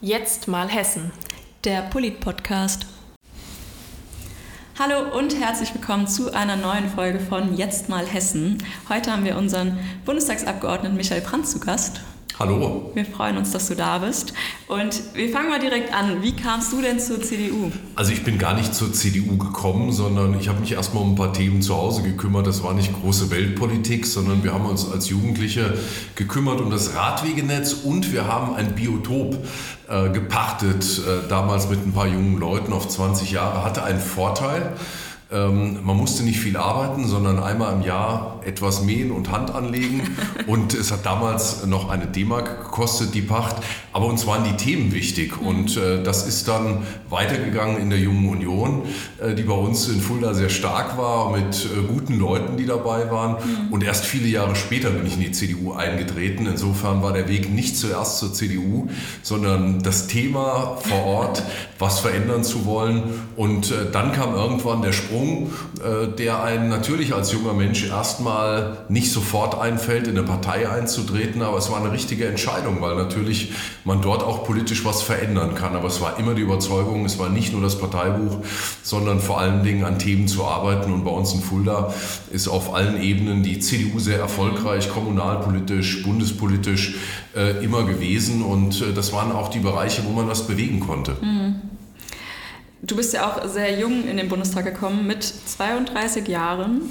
Jetzt mal Hessen. Der Polit-Podcast. Hallo und herzlich willkommen zu einer neuen Folge von Jetzt mal Hessen. Heute haben wir unseren Bundestagsabgeordneten Michael Brandt zu Gast. Hallo. Wir freuen uns, dass du da bist. Und wir fangen mal direkt an. Wie kamst du denn zur CDU? Also ich bin gar nicht zur CDU gekommen, sondern ich habe mich erstmal um ein paar Themen zu Hause gekümmert. Das war nicht große Weltpolitik, sondern wir haben uns als Jugendliche gekümmert um das Radwegenetz und wir haben ein Biotop äh, gepachtet, äh, damals mit ein paar jungen Leuten auf 20 Jahre. Hatte einen Vorteil. Ähm, man musste nicht viel arbeiten, sondern einmal im Jahr etwas mähen und Hand anlegen. und es hat damals noch eine D-Mark gekostet, die Pacht. Aber uns waren die Themen wichtig. Und äh, das ist dann weitergegangen in der Jungen Union, äh, die bei uns in Fulda sehr stark war, mit äh, guten Leuten, die dabei waren. Mhm. Und erst viele Jahre später bin ich in die CDU eingetreten. Insofern war der Weg nicht zuerst zur CDU, sondern das Thema vor Ort, was verändern zu wollen. Und äh, dann kam irgendwann der Sprung Sprung, äh, der einen natürlich als junger Mensch erstmal nicht sofort einfällt, in eine Partei einzutreten, aber es war eine richtige Entscheidung, weil natürlich man dort auch politisch was verändern kann. Aber es war immer die Überzeugung, es war nicht nur das Parteibuch, sondern vor allen Dingen an Themen zu arbeiten. Und bei uns in Fulda ist auf allen Ebenen die CDU sehr erfolgreich, kommunalpolitisch, bundespolitisch äh, immer gewesen. Und äh, das waren auch die Bereiche, wo man was bewegen konnte. Mhm. Du bist ja auch sehr jung in den Bundestag gekommen, mit 32 Jahren.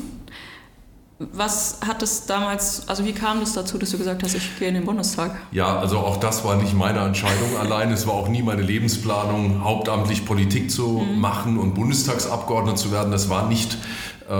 Was hat es damals, also wie kam es dazu, dass du gesagt hast, ich gehe in den Bundestag? Ja, also auch das war nicht meine Entscheidung allein. Es war auch nie meine Lebensplanung, hauptamtlich Politik zu mhm. machen und Bundestagsabgeordneter zu werden. Das war nicht äh,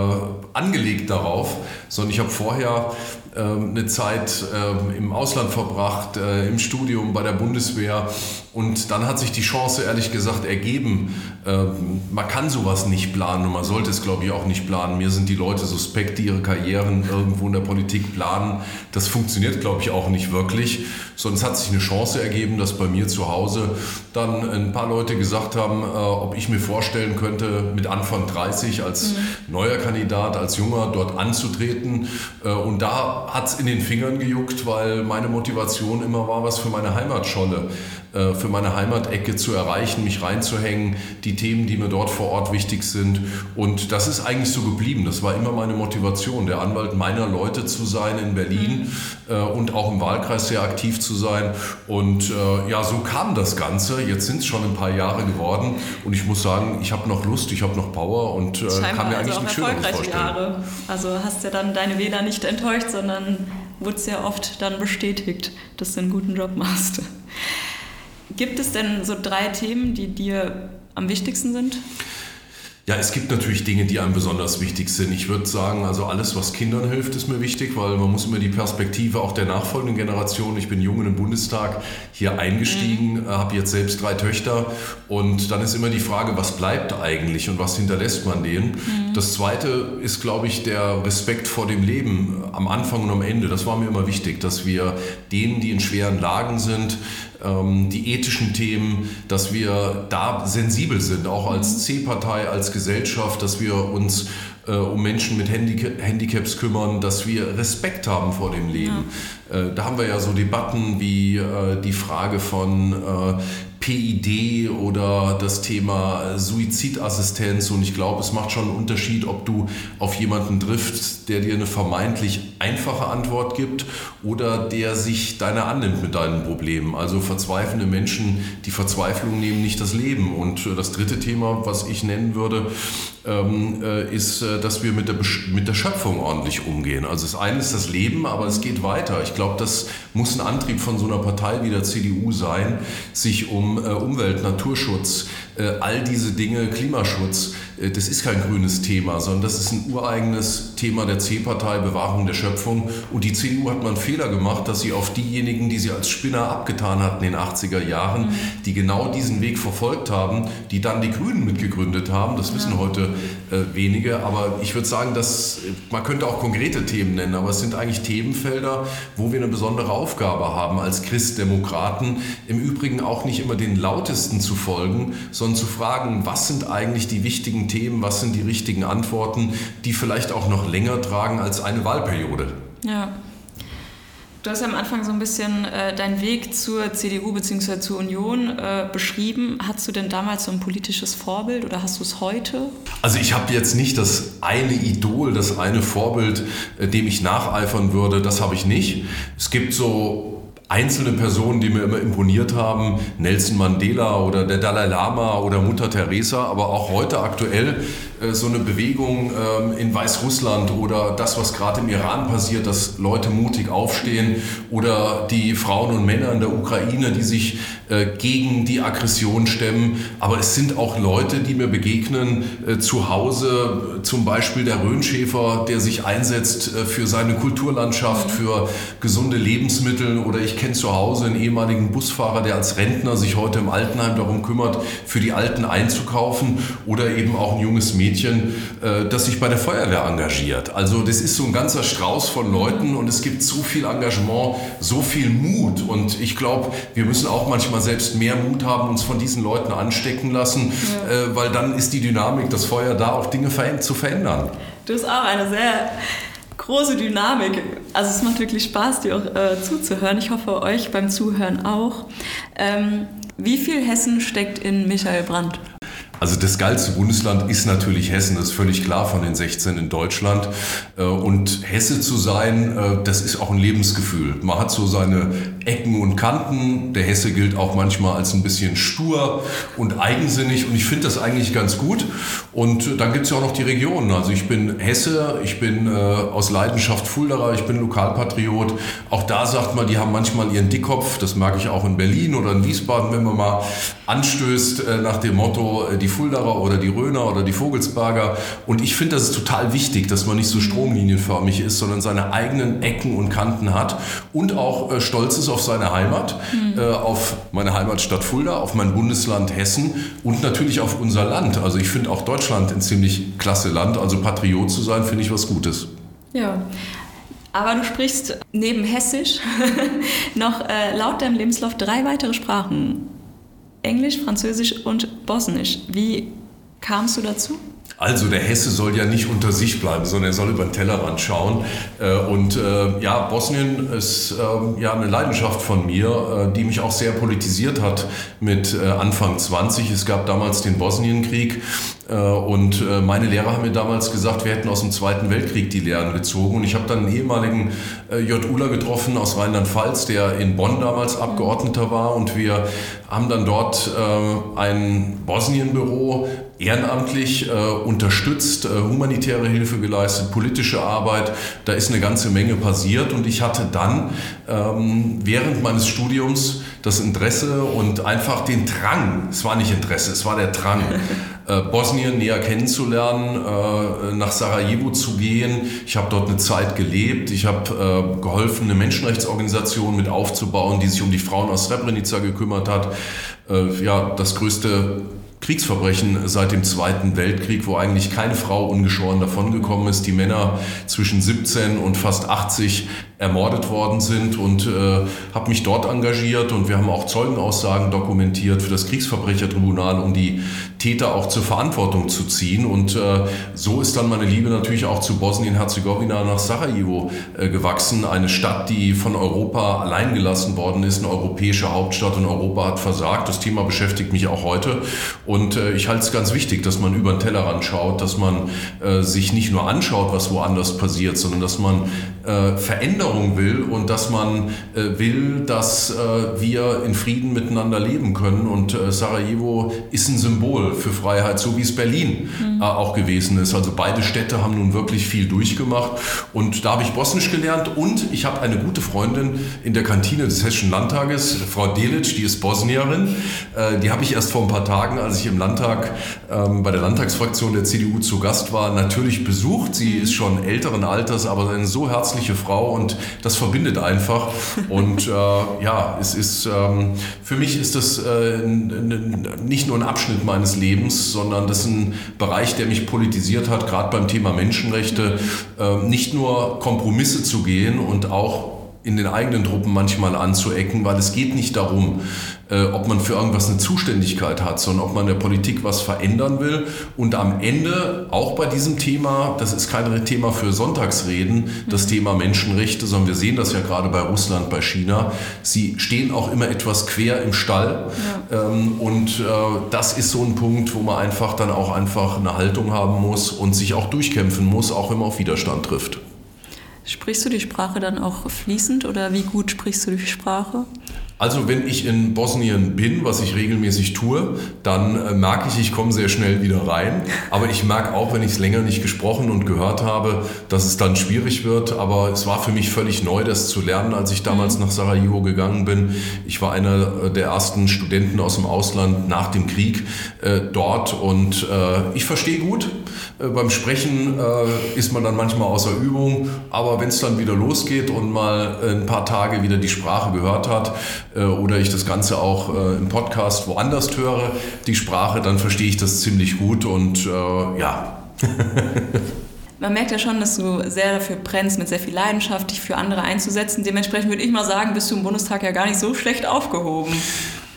angelegt darauf, sondern ich habe vorher äh, eine Zeit äh, im Ausland verbracht, äh, im Studium bei der Bundeswehr und dann hat sich die Chance ehrlich gesagt ergeben. Ähm, man kann sowas nicht planen und man sollte es, glaube ich, auch nicht planen. Mir sind die Leute suspekt, die ihre Karrieren irgendwo in der Politik planen. Das funktioniert, glaube ich, auch nicht wirklich. Sonst hat sich eine Chance ergeben, dass bei mir zu Hause dann ein paar Leute gesagt haben, äh, ob ich mir vorstellen könnte, mit Anfang 30 als mhm. neuer Kandidat, als Junger dort anzutreten. Äh, und da hat es in den Fingern gejuckt, weil meine Motivation immer war, was für meine Heimatscholle äh, für meine Heimatecke zu erreichen, mich reinzuhängen, die Themen, die mir dort vor Ort wichtig sind. Und das ist eigentlich so geblieben. Das war immer meine Motivation, der Anwalt meiner Leute zu sein in Berlin mhm. äh, und auch im Wahlkreis sehr aktiv zu sein. Und äh, ja, so kam das Ganze. Jetzt sind es schon ein paar Jahre geworden und ich muss sagen, ich habe noch Lust, ich habe noch Power und äh, kann mir eigentlich also nichts Schöneres vorstellen. Jahre. Also hast ja dann deine Wähler nicht enttäuscht, sondern wurde sehr oft dann bestätigt, dass du einen guten Job machst. Gibt es denn so drei Themen, die dir am wichtigsten sind? Ja, es gibt natürlich Dinge, die einem besonders wichtig sind. Ich würde sagen, also alles, was Kindern hilft, ist mir wichtig, weil man muss immer die Perspektive auch der nachfolgenden Generation. Ich bin jung in den Bundestag hier eingestiegen, mhm. habe jetzt selbst drei Töchter und dann ist immer die Frage, was bleibt eigentlich und was hinterlässt man denen? Mhm. Das Zweite ist, glaube ich, der Respekt vor dem Leben am Anfang und am Ende. Das war mir immer wichtig, dass wir denen, die in schweren Lagen sind, ähm, die ethischen Themen, dass wir da sensibel sind, auch als C-Partei, als Gesellschaft, dass wir uns äh, um Menschen mit Handicaps kümmern, dass wir Respekt haben vor dem Leben. Ja. Äh, da haben wir ja so Debatten wie äh, die Frage von PID oder das Thema Suizidassistenz. Und ich glaube, es macht schon einen Unterschied, ob du auf jemanden triffst, der dir eine vermeintlich einfache Antwort gibt oder der sich deiner annimmt mit deinen Problemen. Also verzweifelnde Menschen, die Verzweiflung nehmen nicht das Leben. Und das dritte Thema, was ich nennen würde, ähm, äh, ist, äh, dass wir mit der, mit der Schöpfung ordentlich umgehen. Also das eine ist das Leben, aber es geht weiter. Ich glaube, das muss ein Antrieb von so einer Partei wie der CDU sein, sich um äh, Umwelt, Naturschutz, all diese Dinge, Klimaschutz, äh, das ist kein grünes Thema, sondern das ist ein ureigenes Thema der C-Partei, Bewahrung der Schöpfung. Und die CDU hat mal einen Fehler gemacht, dass sie auf diejenigen, die sie als Spinner abgetan hatten in den 80er Jahren, die genau diesen Weg verfolgt haben, die dann die Grünen mitgegründet haben. Das wissen ja. heute äh, wenige. Aber ich würde sagen, dass man könnte auch konkrete Themen nennen, aber es sind eigentlich Themenfelder, wo wir eine besondere Aufgabe haben als Christdemokraten. Im Übrigen auch nicht immer den lautesten zu folgen, sondern zu fragen, was sind eigentlich die wichtigen richtigen Themen, was sind die richtigen Antworten, die vielleicht auch noch länger tragen als eine Wahlperiode. Ja. Du hast ja am Anfang so ein bisschen äh, deinen Weg zur CDU bzw. zur Union äh, beschrieben. Hattest du denn damals so ein politisches Vorbild oder hast du es heute? Also ich habe jetzt nicht das eine Idol, das eine Vorbild, äh, dem ich nacheifern würde. Das habe ich nicht. Es gibt so einzelne Personen, die mir immer imponiert haben, Nelson Mandela oder der Dalai Lama oder Mutter Teresa, aber auch heute aktuell so eine Bewegung ähm, in Weißrussland oder das, was gerade im Iran passiert, dass Leute mutig aufstehen oder die Frauen und Männer in der Ukraine, die sich äh, gegen die Aggression stemmen. Aber es sind auch Leute, die mir begegnen äh, zu Hause, zum Beispiel der Röhnschäfer, der sich einsetzt für seine Kulturlandschaft, für gesunde Lebensmittel. Oder ich kenne zu Hause einen ehemaligen Busfahrer, der als Rentner sich heute im Altenheim darum kümmert, für die Alten einzukaufen. Oder eben auch ein junges Mädchen, Mädchen, äh, das sich bei der Feuerwehr engagiert. Also das ist so ein ganzer Strauß von Leuten und es gibt so viel Engagement, so viel Mut. Und ich glaube, wir müssen auch manchmal selbst mehr Mut haben, uns von diesen Leuten anstecken lassen, ja. Äh, weil dann ist die Dynamik, das Feuer da, auch Dinge zu verändern. Du hast auch eine sehr große Dynamik. Also es macht wirklich Spaß, dir auch äh, zuzuhören. Ich hoffe, euch beim Zuhören auch. Ähm, wie viel Hessen steckt in Michael Brandt? Also das geilste Bundesland ist natürlich Hessen, das ist völlig klar von den 16 in Deutschland. Äh, und Hesse zu sein, äh, das ist auch ein Lebensgefühl. Man hat so seine Ecken und Kanten. Der Hesse gilt auch manchmal als ein bisschen stur und eigensinnig und ich finde das eigentlich ganz gut. Und dann gibt es ja auch noch die Regionen. Also ich bin Hesse, ich bin äh, aus Leidenschaft Fulderer, ich bin Lokalpatriot. Auch da sagt man, die haben manchmal ihren Dickkopf. Das mag ich auch in Berlin oder in Wiesbaden, wenn man mal anstößt nach dem Motto, die Fulderer oder die Röner oder die Vogelsberger. Und ich finde, das ist total wichtig, dass man nicht so stromlinienförmig ist, sondern seine eigenen Ecken und Kanten hat und auch äh, stolz ist auf seine Heimat, mhm. äh, auf meine Heimatstadt Fulda, auf mein Bundesland Hessen und natürlich auf unser Land. Also ich finde auch Deutschland ein ziemlich klasse Land. Also Patriot zu sein, finde ich was Gutes. Ja. Aber du sprichst neben Hessisch noch äh, laut deinem Lebenslauf drei weitere Sprachen. Englisch, Französisch und Bosnisch. Wie kamst du dazu? Also der Hesse soll ja nicht unter sich bleiben, sondern er soll über den Tellerrand schauen. Äh, und äh, ja, Bosnien ist ähm, ja eine Leidenschaft von mir, äh, die mich auch sehr politisiert hat mit Anfang 20. Es gab damals den Bosnienkrieg und meine Lehrer haben mir damals gesagt, wir hätten aus dem Zweiten Weltkrieg die Lehren gezogen. Und ich habe dann einen ehemaligen JUler getroffen aus Rheinland-Pfalz, der in Bonn damals Abgeordneter war. Und wir haben dann dort ein Bosnienbüro ehrenamtlich äh, unterstützt, äh, humanitäre Hilfe geleistet, politische Arbeit. Da ist eine ganze Menge passiert und ich hatte dann ähm, während meines Studiums das Interesse und einfach den Drang, es war nicht Interesse, es war der Drang, äh, Bosnien näher kennenzulernen, äh, nach Sarajevo zu gehen. Ich habe dort eine Zeit gelebt. Ich habe äh, geholfen, eine Menschenrechtsorganisation mit aufzubauen, die sich um die Frauen aus Srebrenica gekümmert hat. Äh, ja, das größte Kriegsverbrechen seit dem Zweiten Weltkrieg, wo eigentlich keine Frau ungeschoren davongekommen ist. Die Männer zwischen 17 und fast 80 ermordet worden sind und äh, habe mich dort engagiert und wir haben auch Zeugenaussagen dokumentiert für das Kriegsverbrechertribunal, um die Täter auch zur Verantwortung zu ziehen. Und äh, so ist dann meine Liebe natürlich auch zu Bosnien-Herzegowina nach Sarajevo äh, gewachsen. Eine Stadt, die von Europa allein gelassen worden ist, eine europäische Hauptstadt und Europa hat versagt. Das Thema beschäftigt mich auch heute. Und äh, ich halte es ganz wichtig, dass man über den Tellerrand schaut, dass man äh, sich nicht nur anschaut, was woanders passiert, sondern dass man äh, Veränderung will und dass man äh, will, dass äh, wir in Frieden miteinander leben können. Und äh, Sarajevo ist ein Symbol für Freiheit, so wie es Berlin mhm. Äh, auch gewesen ist. Also beide Städte haben nun wirklich viel durchgemacht. Und da habe ich Bosnisch gelernt und ich habe eine gute Freundin in der Kantine des Hessischen Landtages, Frau Delic, die ist Bosnierin. Die habe ich erst vor ein paar Tagen, als ich im Landtag ähm, bei der Landtagsfraktion der CDU zu Gast war, natürlich besucht. Sie ist schon älteren Alters, aber eine so herzliche Frau und das verbindet einfach. Und äh, ja, es ist ähm, für mich ist das äh, nicht nur ein Abschnitt meines Lebens, sondern das ist ein Bereich, der mich politisiert hat, gerade beim Thema Menschenrechte, äh, nicht nur Kompromisse zu gehen und auch in den eigenen Truppen manchmal anzuecken, weil es geht nicht darum, äh, ob man für irgendwas eine Zuständigkeit hat, sondern ob man der Politik was verändern will. Und am Ende, auch bei diesem Thema, das ist kein Thema für Sonntagsreden, das mhm. Thema Menschenrechte, sondern wir sehen das ja gerade bei Russland, bei China. Sie stehen auch immer etwas quer im Stall. Ja. Ähm, und äh, das ist so ein Punkt, wo man einfach dann auch einfach eine Haltung haben muss und sich auch durchkämpfen muss, auch wenn man auf Widerstand trifft. Sprichst du die Sprache dann auch fließend oder wie gut sprichst du die Sprache? Also wenn ich in Bosnien bin, was ich regelmäßig tue, dann äh, merke ich, ich komme sehr schnell wieder rein. Aber ich merke auch, wenn ich es länger nicht gesprochen und gehört habe, dass es dann schwierig wird. Aber es war für mich völlig neu, das zu lernen, als ich damals nach Sarajevo gegangen bin. Ich war einer äh, der ersten Studenten aus dem Ausland nach dem Krieg äh, dort und äh, ich verstehe gut. Äh, beim Sprechen äh, ist man dann manchmal außer Übung, aber wenn es dann wieder losgeht und mal ein paar Tage wieder die Sprache gehört hat, äh, oder ich das Ganze auch äh, im Podcast woanders höre, die Sprache, dann verstehe ich das ziemlich gut und äh, ja. Man merkt ja schon, dass du sehr dafür brennst, mit sehr viel Leidenschaft dich für andere einzusetzen. Dementsprechend würde ich mal sagen, bist du im Bundestag ja gar nicht so schlecht aufgehoben.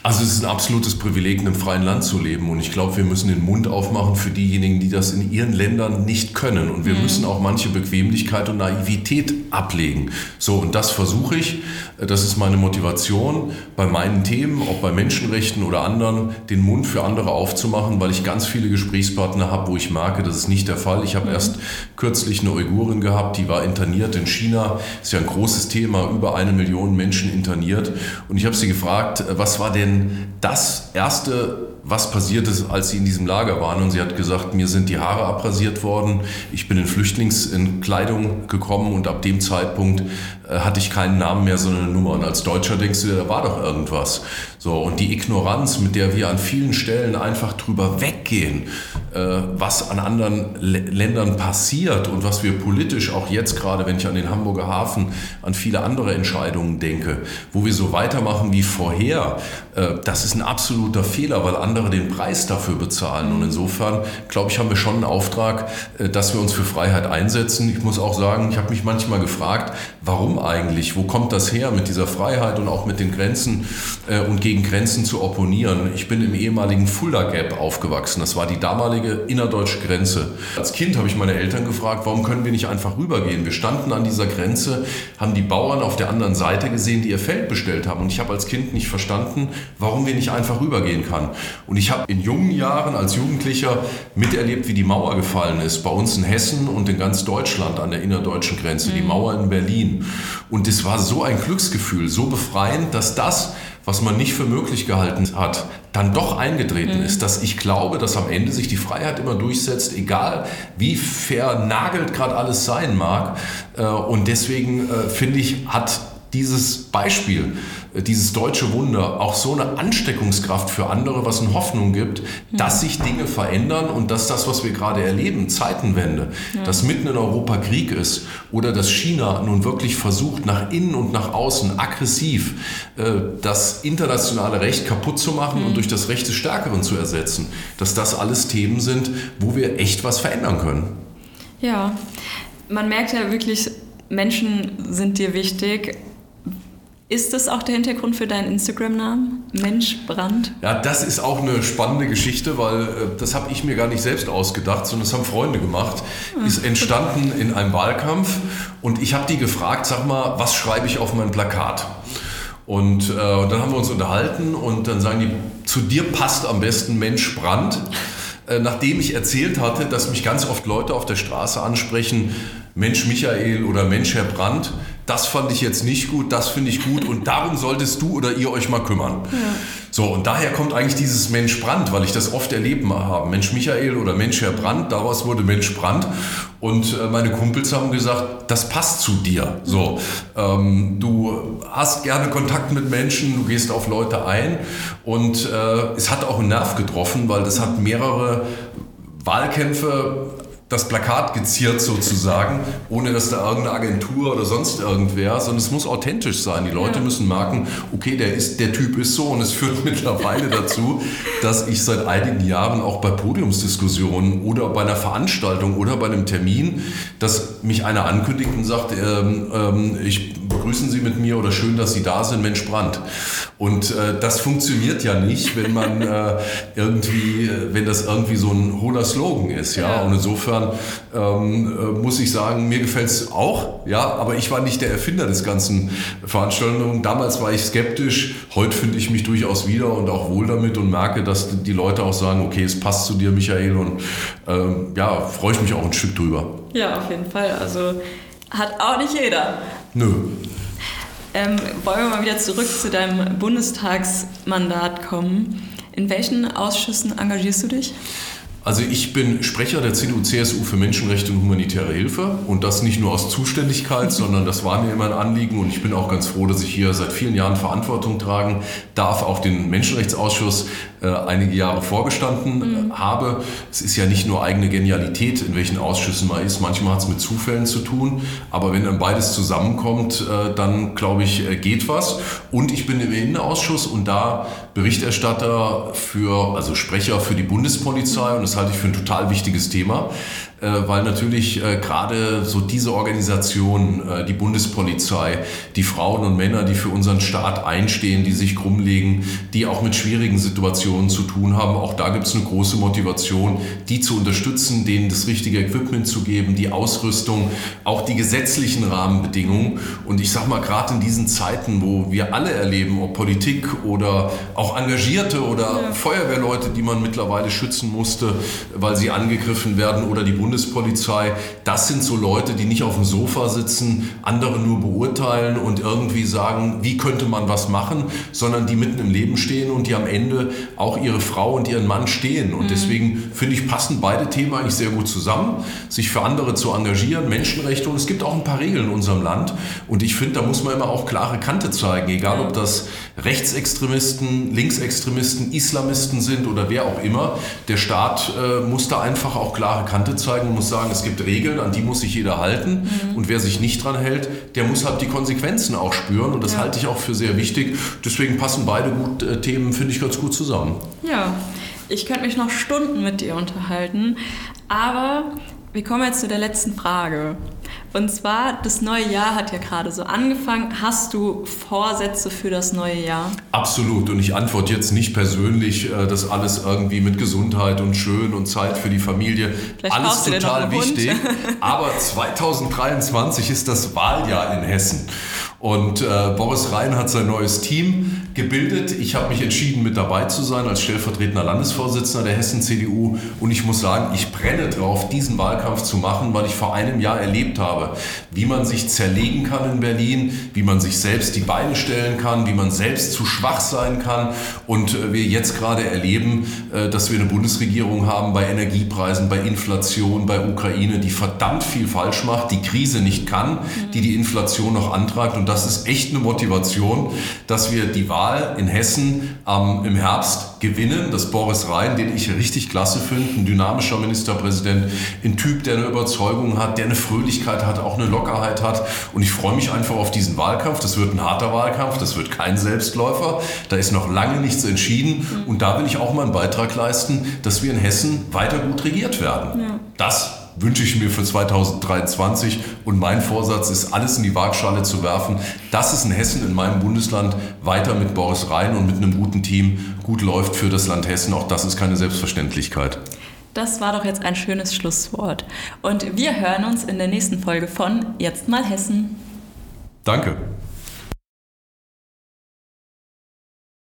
Also es ist ein absolutes Privileg, in einem freien Land zu leben. Und ich glaube, wir müssen den Mund aufmachen für diejenigen, die das in ihren Ländern nicht können. Und wir mhm. müssen auch manche Bequemlichkeit und Naivität ablegen. So, und das versuche ich. Das ist meine Motivation bei meinen Themen, ob bei Menschenrechten oder anderen, den Mund für andere aufzumachen, weil ich ganz viele Gesprächspartner habe, wo ich merke, das ist nicht der Fall. Ich habe mhm. erst kürzlich eine Uigurin gehabt, die war interniert in China. Das ist ja ein großes Thema, über eine Million Menschen interniert. Und ich habe sie gefragt, was war denn das Erste, was passiert ist, als sie in diesem Lager waren. Und sie hat gesagt, mir sind die Haare abrasiert worden, ich bin in Flüchtlingskleidung gekommen und ab dem Zeitpunkt hatte ich keinen Namen mehr, sondern eine Nummer. Und als Deutscher denkst du, da war doch irgendwas. So, und die Ignoranz, mit der wir an vielen Stellen einfach drüber weggehen, äh, was an anderen Ländern passiert und was wir politisch auch jetzt gerade, wenn ich an den Hamburger Hafen, an viele andere Entscheidungen denke, wo wir so weitermachen wie vorher, äh, das ist ein absoluter Fehler, weil andere den Preis dafür bezahlen. Und insofern, glaube ich, haben wir schon einen Auftrag, äh, dass wir uns für Freiheit einsetzen. Ich muss auch sagen, ich habe mich manchmal gefragt, warum eigentlich? Wo kommt das her mit dieser Freiheit und auch mit den Grenzen äh, und gegen Grenzen zu opponieren? Ich bin im ehemaligen Fulda Gap aufgewachsen. Das war die damalige innerdeutsche Grenze. Als Kind habe ich meine Eltern gefragt, warum können wir nicht einfach rübergehen? Wir standen an dieser Grenze, haben die Bauern auf der anderen Seite gesehen, die ihr Feld bestellt haben. Und ich habe als Kind nicht verstanden, warum wir nicht einfach rübergehen kann. Und ich habe in jungen Jahren als Jugendlicher miterlebt, wie die Mauer gefallen ist. Bei uns in Hessen und in ganz Deutschland an der innerdeutschen Grenze. Die mhm. Mauer in Berlin. Und es war so ein Glücksgefühl, so befreiend, dass das, was man nicht für möglich gehalten hat, dann doch eingetreten mhm. ist, dass ich glaube, dass am Ende sich die Freiheit immer durchsetzt, egal wie vernagelt gerade alles sein mag. Äh, und deswegen äh, finde ich, hat dieses Beispiel, äh, dieses deutsche Wunder auch so eine Ansteckungskraft für andere, was eine Hoffnung gibt, ja. dass sich Dinge verändern und dass das, was wir gerade erleben, Zeitenwende, ja. dass mitten in Europa Krieg ist oder dass China nun wirklich versucht, nach innen und nach außen aggressiv äh, das internationale Recht kaputt zu machen mhm. und durch das Recht des Stärkeren zu ersetzen, dass das alles Themen sind, wo wir echt was verändern können. Ja, man merkt ja wirklich, Menschen sind dir wichtig ist das auch der Hintergrund für deinen Instagram-Namen? Mensch Brand? Ja, das ist auch eine spannende Geschichte, weil äh, das habe ich mir gar nicht selbst ausgedacht, sondern das haben Freunde gemacht. Ah. Ist entstanden in einem Wahlkampf und ich habe die gefragt, sag mal, was schreibe ich auf mein Plakat? Und äh, dann haben wir uns unterhalten und dann sagen die, zu dir passt am besten Mensch Brand. Äh, nachdem ich erzählt hatte, dass mich ganz oft Leute auf der Straße ansprechen, Mensch Michael oder Mensch Herr Brandt, das fand ich jetzt nicht gut, das finde ich gut und darum solltest du oder ihr euch mal kümmern. Ja. So, und daher kommt eigentlich dieses Mensch Brand, weil ich das oft erlebt habe. Mensch Michael oder Mensch Herr Brand, daraus wurde Mensch Brand. Und äh, meine Kumpels haben gesagt, das passt zu dir. So, ähm, du hast gerne Kontakt mit Menschen, du gehst auf Leute ein. Und äh, es hat auch einen Nerv getroffen, weil das hat mehrere Wahlkämpfe das Plakat geziert sozusagen, ohne dass da irgendeine Agentur oder sonst irgendwer, sondern es muss authentisch sein. Die Leute ja. müssen merken, okay, der, ist, der Typ ist so und es führt mittlerweile dazu, dass ich seit einigen Jahren auch bei Podiumsdiskussionen oder bei einer Veranstaltung oder bei einem Termin, dass mich einer ankündigt und sagt, ähm, ähm, ich grüßen Sie mit mir oder schön, dass Sie da sind, Mensch Brandt. Und äh, das funktioniert ja nicht, wenn man äh, irgendwie, äh, wenn das irgendwie so ein hohler Slogan ist, ja. ja. Und insofern ähm, äh, muss ich sagen, mir gefällt es auch, ja, aber ich war nicht der Erfinder des ganzen Veranstaltungen. Damals war ich skeptisch, heute finde ich mich durchaus wieder und auch wohl damit und merke, dass die Leute auch sagen, okay, es passt zu dir, Michael, und ähm, ja, freue ich mich auch ein Stück drüber. Ja, auf jeden Fall. Also hat auch nicht jeder. Nö. Ähm, wollen wir mal wieder zurück zu deinem Bundestagsmandat kommen. In welchen Ausschüssen engagierst du dich? Also ich bin Sprecher der CDU-CSU für Menschenrechte und humanitäre Hilfe und das nicht nur aus Zuständigkeit, sondern das war mir immer ein Anliegen und ich bin auch ganz froh, dass ich hier seit vielen Jahren Verantwortung tragen darf, auch den Menschenrechtsausschuss äh, einige Jahre vorgestanden mhm. habe. Es ist ja nicht nur eigene Genialität, in welchen Ausschüssen man ist, manchmal hat es mit Zufällen zu tun, aber wenn dann beides zusammenkommt, äh, dann glaube ich, äh, geht was. Und ich bin im Innenausschuss und da Berichterstatter für, also Sprecher für die Bundespolizei und das halte ich für ein total wichtiges Thema. Äh, weil natürlich äh, gerade so diese Organisation, äh, die Bundespolizei, die Frauen und Männer, die für unseren Staat einstehen, die sich krummlegen, die auch mit schwierigen Situationen zu tun haben, auch da gibt es eine große Motivation, die zu unterstützen, denen das richtige Equipment zu geben, die Ausrüstung, auch die gesetzlichen Rahmenbedingungen. Und ich sage mal, gerade in diesen Zeiten, wo wir alle erleben, ob Politik oder auch Engagierte oder ja. Feuerwehrleute, die man mittlerweile schützen musste, weil sie angegriffen werden oder die Bundespolizei, das sind so Leute, die nicht auf dem Sofa sitzen, andere nur beurteilen und irgendwie sagen, wie könnte man was machen, sondern die mitten im Leben stehen und die am Ende auch ihre Frau und ihren Mann stehen. Und mhm. deswegen finde ich, passen beide Themen eigentlich sehr gut zusammen, sich für andere zu engagieren, Menschenrechte und es gibt auch ein paar Regeln in unserem Land. Und ich finde, da muss man immer auch klare Kante zeigen, egal ob das Rechtsextremisten, Linksextremisten, Islamisten sind oder wer auch immer. Der Staat äh, muss da einfach auch klare Kante zeigen und muss sagen, es gibt Regeln, an die muss sich jeder halten. Mhm. Und wer sich nicht dran hält, der muss halt die Konsequenzen auch spüren. Und das ja. halte ich auch für sehr wichtig. Deswegen passen beide gut, äh, Themen, finde ich, ganz gut zusammen. Ja, ich könnte mich noch Stunden mit dir unterhalten. Aber wir kommen jetzt zu der letzten Frage. Und zwar, das neue Jahr hat ja gerade so angefangen. Hast du Vorsätze für das neue Jahr? Absolut. Und ich antworte jetzt nicht persönlich, äh, dass alles irgendwie mit Gesundheit und schön und Zeit für die Familie. Vielleicht alles total wichtig. Aber 2023 ist das Wahljahr in Hessen. Und äh, Boris Rhein hat sein neues Team gebildet. Ich habe mich entschieden, mit dabei zu sein als stellvertretender Landesvorsitzender der Hessen-CDU. Und ich muss sagen, ich brenne drauf, diesen Wahlkampf zu machen, weil ich vor einem Jahr erlebt habe, wie man sich zerlegen kann in Berlin, wie man sich selbst die Beine stellen kann, wie man selbst zu schwach sein kann. Und äh, wir jetzt gerade erleben, äh, dass wir eine Bundesregierung haben bei Energiepreisen, bei Inflation, bei Ukraine, die verdammt viel falsch macht, die Krise nicht kann, die die Inflation noch antragt. Und das ist echt eine Motivation, dass wir die Wahl in Hessen ähm, im Herbst gewinnen. Dass Boris Rhein, den ich richtig klasse finde, ein dynamischer Ministerpräsident, ein Typ, der eine Überzeugung hat, der eine Fröhlichkeit hat, auch eine Lockerheit hat. Und ich freue mich einfach auf diesen Wahlkampf. Das wird ein harter Wahlkampf, das wird kein Selbstläufer. Da ist noch lange nichts entschieden. Und da will ich auch mal einen Beitrag leisten, dass wir in Hessen weiter gut regiert werden. Ja. Das wünsche ich mir für 2023 und mein Vorsatz ist, alles in die Waagschale zu werfen, dass es in Hessen, in meinem Bundesland, weiter mit Boris Rhein und mit einem guten Team gut läuft für das Land Hessen. Auch das ist keine Selbstverständlichkeit. Das war doch jetzt ein schönes Schlusswort. Und wir hören uns in der nächsten Folge von Jetzt mal Hessen. Danke.